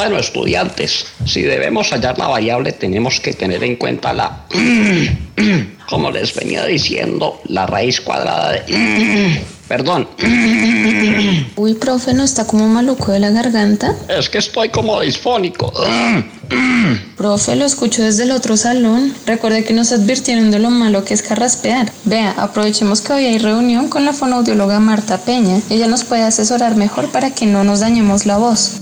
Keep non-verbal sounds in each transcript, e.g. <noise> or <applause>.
Bueno, estudiantes, si debemos hallar la variable, tenemos que tener en cuenta la, <clears throat> como les venía diciendo, la raíz cuadrada de, <clears throat> perdón. <clears throat> Uy, profe, ¿no está como maluco de la garganta? Es que estoy como disfónico. Profe, lo escucho desde el otro salón. Recuerde que nos advirtieron de lo malo que es carraspear. Vea, aprovechemos que hoy hay reunión con la fonoaudióloga Marta Peña. Ella nos puede asesorar mejor para que no nos dañemos la voz.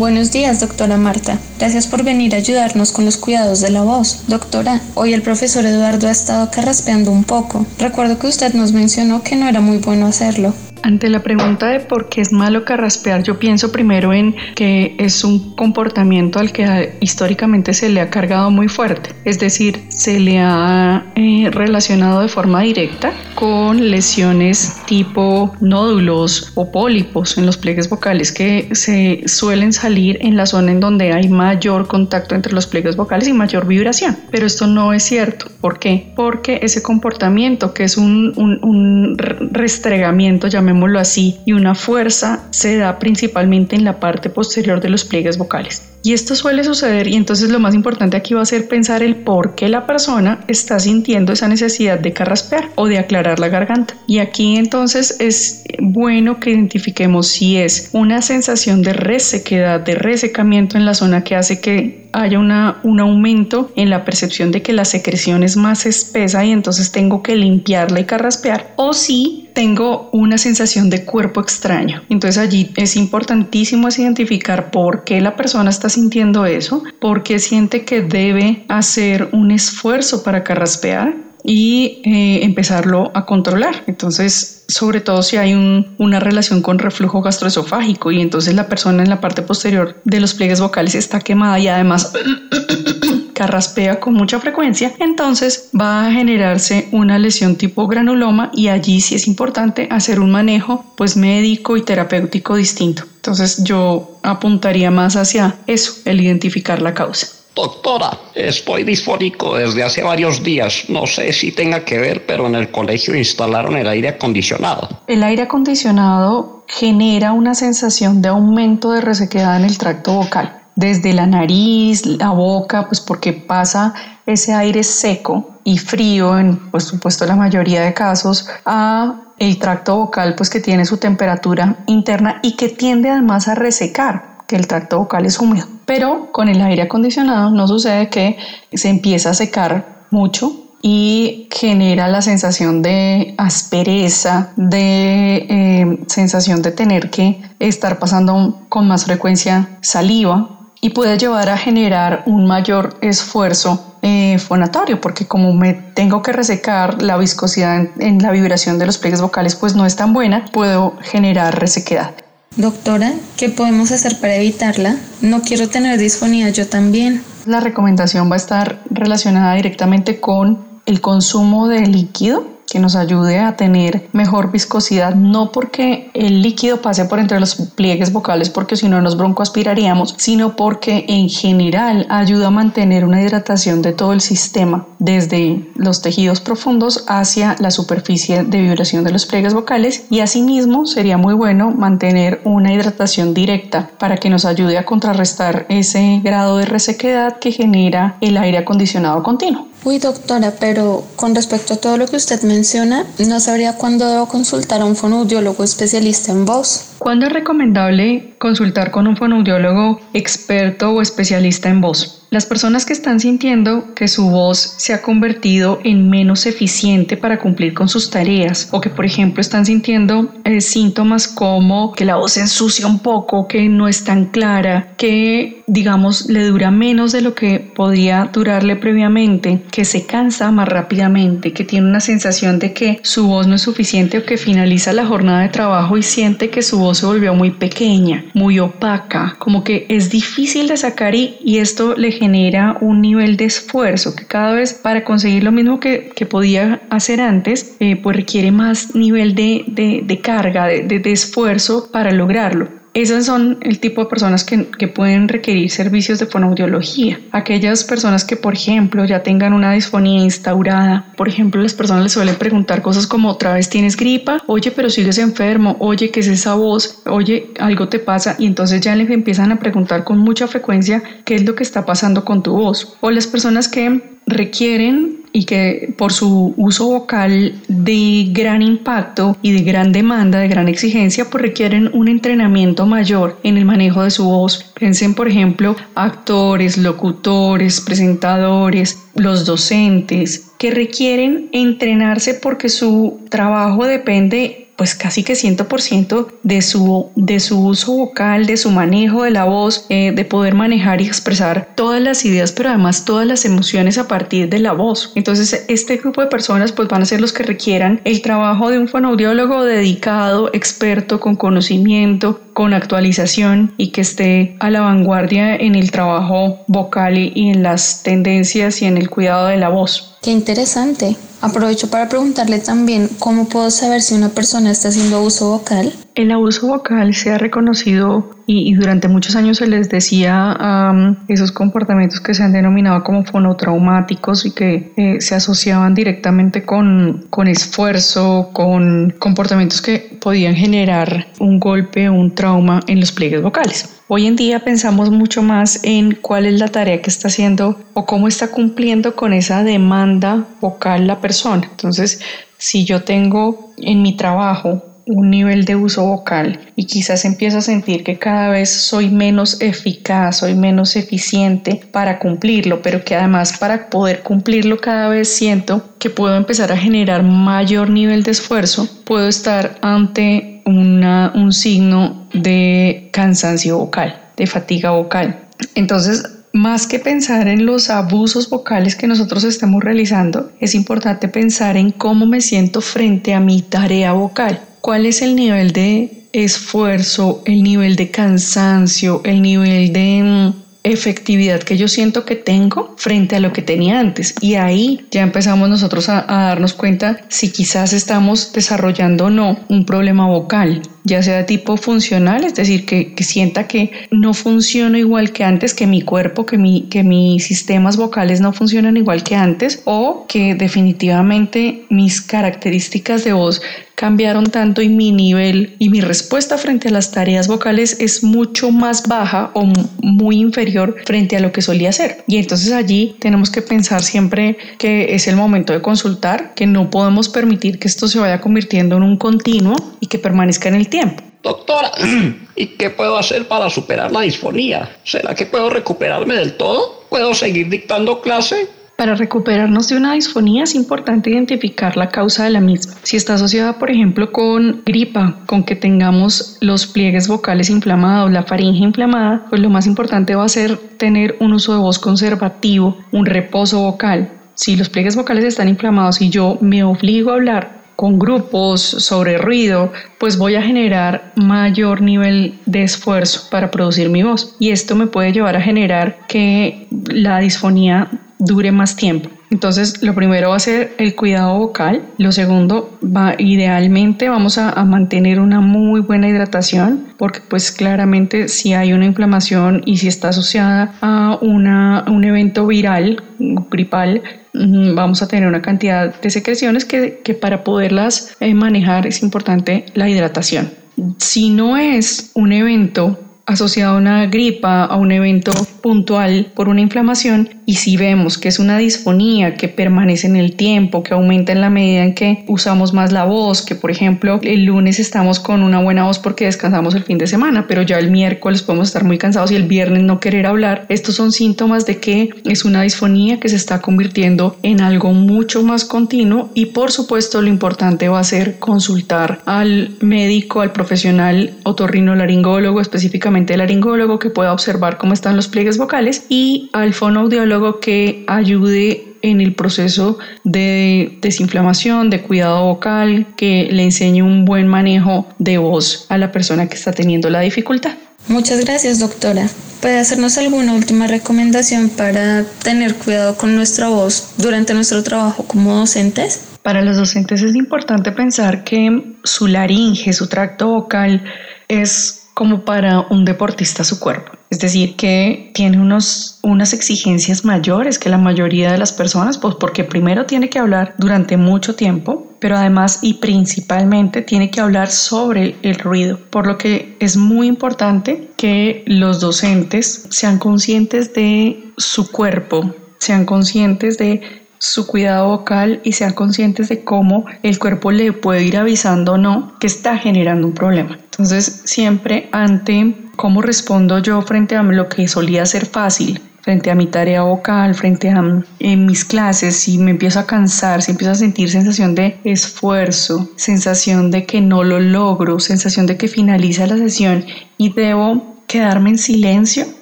Buenos días, doctora Marta. Gracias por venir a ayudarnos con los cuidados de la voz. Doctora, hoy el profesor Eduardo ha estado carraspeando un poco. Recuerdo que usted nos mencionó que no era muy bueno hacerlo. Ante la pregunta de por qué es malo carraspear, yo pienso primero en que es un comportamiento al que históricamente se le ha cargado muy fuerte, es decir, se le ha eh, relacionado de forma directa con lesiones tipo nódulos o pólipos en los pliegues vocales que se suelen salir en la zona en donde hay mayor contacto entre los pliegues vocales y mayor vibración. Pero esto no es cierto. ¿Por qué? Porque ese comportamiento, que es un, un, un restregamiento, llamémoslo así, y una fuerza, se da principalmente en la parte posterior de los pliegues vocales. Y esto suele suceder y entonces lo más importante aquí va a ser pensar el por qué la persona está sintiendo esa necesidad de carraspear o de aclarar la garganta. Y aquí entonces es bueno que identifiquemos si es una sensación de resequedad, de resecamiento en la zona que hace que haya una, un aumento en la percepción de que la secreción es más espesa y entonces tengo que limpiarla y carraspear o si tengo una sensación de cuerpo extraño. Entonces allí es importantísimo identificar por qué la persona está sintiendo eso, por qué siente que debe hacer un esfuerzo para carraspear y eh, empezarlo a controlar. Entonces, sobre todo si hay una relación con reflujo gastroesofágico y entonces la persona en la parte posterior de los pliegues vocales está quemada y además <clears throat> carraspea con mucha frecuencia, entonces va a generarse una lesión tipo granuloma y allí sí es importante hacer un manejo pues médico y terapéutico distinto. Entonces yo apuntaría más hacia eso, el identificar la causa. Doctora, estoy disfónico desde hace varios días. No sé si tenga que ver, pero en el colegio instalaron el aire acondicionado. El aire acondicionado genera una sensación de aumento de resequedad en el tracto vocal desde la nariz, la boca, pues porque pasa ese aire seco y frío en, por supuesto, la mayoría de casos, a el tracto vocal, pues que tiene su temperatura interna y que tiende además a resecar, que el tracto vocal es húmedo. Pero con el aire acondicionado no sucede que se empieza a secar mucho y genera la sensación de aspereza, de eh, sensación de tener que estar pasando con más frecuencia saliva y puede llevar a generar un mayor esfuerzo eh, fonatorio, porque como me tengo que resecar, la viscosidad en, la vibración de los pliegues vocales pues no es tan buena, puedo generar resequedad. Doctora, ¿qué podemos hacer para evitarla? No quiero tener disfonía yo también. La recomendación va a estar relacionada directamente con el consumo de líquido que nos ayude a tener mejor viscosidad, no porque el líquido pase por entre los pliegues vocales, porque si no nos broncoaspiraríamos, sino porque en general ayuda a mantener una hidratación de todo el sistema, desde los tejidos profundos hacia la superficie de vibración de los pliegues vocales y asimismo sería muy bueno mantener una hidratación directa para que nos ayude a contrarrestar ese grado de resequedad que genera el aire acondicionado continuo. Uy, doctora, pero con respecto a todo lo que usted menciona, ¿no sabría cuándo debo consultar a un fonoaudiólogo especialista en voz? ¿Cuándo es recomendable consultar con un fonoaudiólogo experto o especialista en voz? Las personas que están sintiendo que su voz se ha convertido en menos eficiente para cumplir con sus tareas o que por ejemplo están sintiendo eh, síntomas como que la voz se ensucia un poco, que no es tan clara, que digamos le dura menos de lo que podría durarle previamente, que se cansa más rápidamente, que tiene una sensación de que su voz no es suficiente o que finaliza la jornada de trabajo y siente que su voz se volvió muy pequeña, muy opaca, como que es difícil de sacar y, y esto le genera un nivel de esfuerzo que cada vez para conseguir lo mismo que, que podía hacer antes, eh, pues requiere más nivel de, de, de carga, de, de esfuerzo para lograrlo. Esas son el tipo de personas que, que, pueden requerir servicios de fonoaudiología. Aquellas personas que, por ejemplo, ya tengan una disfonía instaurada. Por ejemplo, las personas les suelen preguntar cosas como otra vez tienes gripa, oye, pero sigues enfermo, oye, ¿qué es esa voz? Oye, algo te pasa. Y entonces ya les empiezan a preguntar con mucha frecuencia qué es lo que está pasando con tu voz. O las personas que requieren y que por su uso vocal de gran impacto y de gran demanda, de gran exigencia, pues requieren un entrenamiento mayor en el manejo de su voz. Piensen, por ejemplo, actores, locutores, presentadores, los docentes, que requieren entrenarse porque su trabajo depende pues casi que 100% de su, de su uso vocal, de su manejo de la voz, eh, de poder manejar y expresar todas las ideas, pero además todas las emociones a partir de la voz. Entonces, este grupo de personas pues van a ser los que requieran el trabajo de un fonoaudiólogo dedicado, experto, con conocimiento, con actualización y que esté a la vanguardia en el trabajo vocal y en las tendencias y en el cuidado de la voz. Qué interesante. Aprovecho para preguntarle también cómo puedo saber si una persona está haciendo uso vocal. El abuso vocal se ha reconocido y, durante muchos años se les decía um, esos comportamientos que se han denominado como fonotraumáticos y que eh, se asociaban directamente con, con esfuerzo, con comportamientos que podían generar un golpe, un trauma en los pliegues vocales. Hoy en día pensamos mucho más en cuál es la tarea que está haciendo o cómo está cumpliendo con esa demanda vocal la persona. Entonces, si yo tengo en mi trabajo un nivel de uso vocal y quizás empiezo a sentir que cada vez soy menos eficaz, soy menos eficiente para cumplirlo, pero que además para poder cumplirlo cada vez siento que puedo empezar a generar mayor nivel de esfuerzo, puedo estar ante una, un signo de cansancio vocal, de fatiga vocal. Entonces, más que pensar en los abusos vocales que nosotros estamos realizando, es importante pensar en cómo me siento frente a mi tarea vocal cuál es el nivel de esfuerzo, el nivel de cansancio, el nivel de mm, efectividad que yo siento que tengo frente a lo que tenía antes. Y ahí ya empezamos nosotros a, darnos cuenta si quizás estamos desarrollando o no un problema vocal ya sea de tipo funcional, es decir, que, sienta que no funciona igual que antes, que mi cuerpo, que, mi, que mis sistemas vocales no funcionan igual que antes, o que definitivamente mis características de voz cambiaron tanto y mi nivel y mi respuesta frente a las tareas vocales es mucho más baja o muy inferior frente a lo que solía ser. Y entonces allí tenemos que pensar siempre que es el momento de consultar, que no podemos permitir que esto se vaya convirtiendo en un continuo y que permanezca en el tiempo. Doctora, <clears throat> ¿y qué puedo hacer para superar la disfonía? ¿Será que puedo recuperarme del todo? ¿Puedo seguir dictando clase? Para recuperarnos de una disfonía es importante identificar la causa de la misma. Si está asociada, por ejemplo, con gripa, con que tengamos los pliegues vocales inflamados, la faringe inflamada, pues lo más importante va a ser tener un uso de voz conservativo, un reposo vocal. Si los pliegues vocales están inflamados y yo me obligo a hablar con grupos sobre ruido, pues voy a generar mayor nivel de esfuerzo para producir mi voz. Y esto me puede llevar a generar que la disfonía dure más tiempo. Entonces, lo primero va a ser el cuidado vocal. Lo segundo, va, idealmente vamos a, mantener una muy buena hidratación, porque pues claramente si hay una inflamación y si está asociada a una, un evento viral, gripal, vamos a tener una cantidad de secreciones que, que para poderlas eh, manejar es importante la hidratación. Si no es un evento asociado a una gripa, a un evento puntual por una inflamación y si vemos que es una disfonía que permanece en el tiempo, que aumenta en la medida en que usamos más la voz, que por ejemplo el lunes estamos con una buena voz porque descansamos el fin de semana, pero ya el miércoles podemos estar muy cansados y el viernes no querer hablar, estos son síntomas de que es una disfonía que se está convirtiendo en algo mucho más continuo y por supuesto lo importante va a ser consultar al médico, al profesional otorrinolaringólogo, específicamente el laringólogo que pueda observar cómo están los pliegues vocales y al fonoaudiólogo que ayude en el proceso de desinflamación, de cuidado vocal, que le enseñe un buen manejo de voz a la persona que está teniendo la dificultad. Muchas gracias, doctora. ¿Puede hacernos alguna última recomendación para tener cuidado con nuestra voz durante nuestro trabajo como docentes? Para los docentes es importante pensar que su laringe, su tracto vocal, es como para un deportista su cuerpo. Es decir, que tiene unos, unas exigencias mayores que la mayoría de las personas, pues porque primero tiene que hablar durante mucho tiempo, pero además y principalmente tiene que hablar sobre el ruido, por lo que es muy importante que los docentes sean conscientes de su cuerpo, sean conscientes de su cuidado vocal y sean conscientes de cómo el cuerpo le puede ir avisando o no que está generando un problema. Entonces, siempre ante cómo respondo yo frente a lo que solía ser fácil, frente a mi tarea vocal, frente a en mis clases, si me empiezo a cansar, si empiezo a sentir sensación de esfuerzo, sensación de que no lo logro, sensación de que finaliza la sesión y debo quedarme en silencio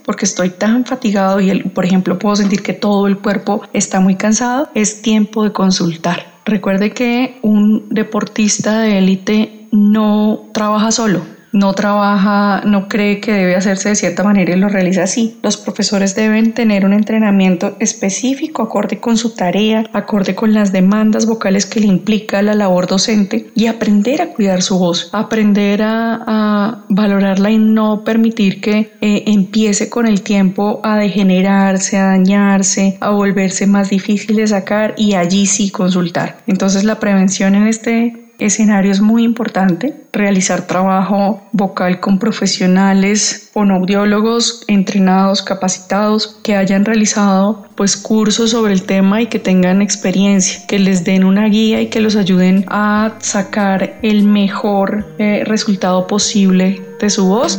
porque estoy tan fatigado y, por ejemplo, puedo sentir que todo el cuerpo está muy cansado, es tiempo de consultar. Recuerde que un deportista de élite no trabaja solo, no trabaja, no cree que debe hacerse de cierta manera y lo realiza así. Los profesores deben tener un entrenamiento específico acorde con su tarea, acorde con las demandas vocales que le implica la labor docente y aprender a cuidar su voz, aprender a, valorarla y no permitir que eh, empiece con el tiempo a degenerarse, a dañarse, a volverse más difícil de sacar y allí sí consultar. Entonces la prevención en este escenario es muy importante, realizar trabajo vocal con profesionales fonoaudiólogos entrenados, capacitados, que hayan realizado pues cursos sobre el tema y que tengan experiencia, que les den una guía y que los ayuden a sacar el mejor eh, resultado posible de su voz.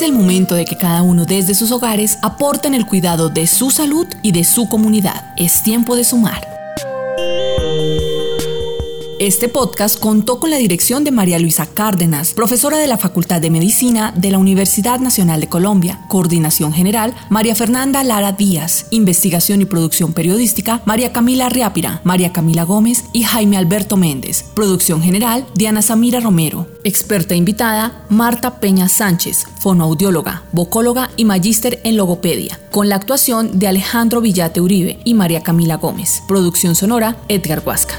Es el momento de que cada uno desde sus hogares aporten el cuidado de su salud y de su comunidad. Es tiempo de sumar. Este podcast contó con la dirección de María Luisa Cárdenas, profesora de la Facultad de Medicina de la Universidad Nacional de Colombia. Coordinación General, María Fernanda Lara Díaz. Investigación y producción periodística, María Camila Riápira, María Camila Gómez y Jaime Alberto Méndez. Producción General, Diana Samira Romero. Experta invitada, Marta Peña Sánchez, fonoaudióloga, vocóloga y magíster en logopedia, con la actuación de Alejandro Villate Uribe y María Camila Gómez. Producción sonora, Edgar Huasca.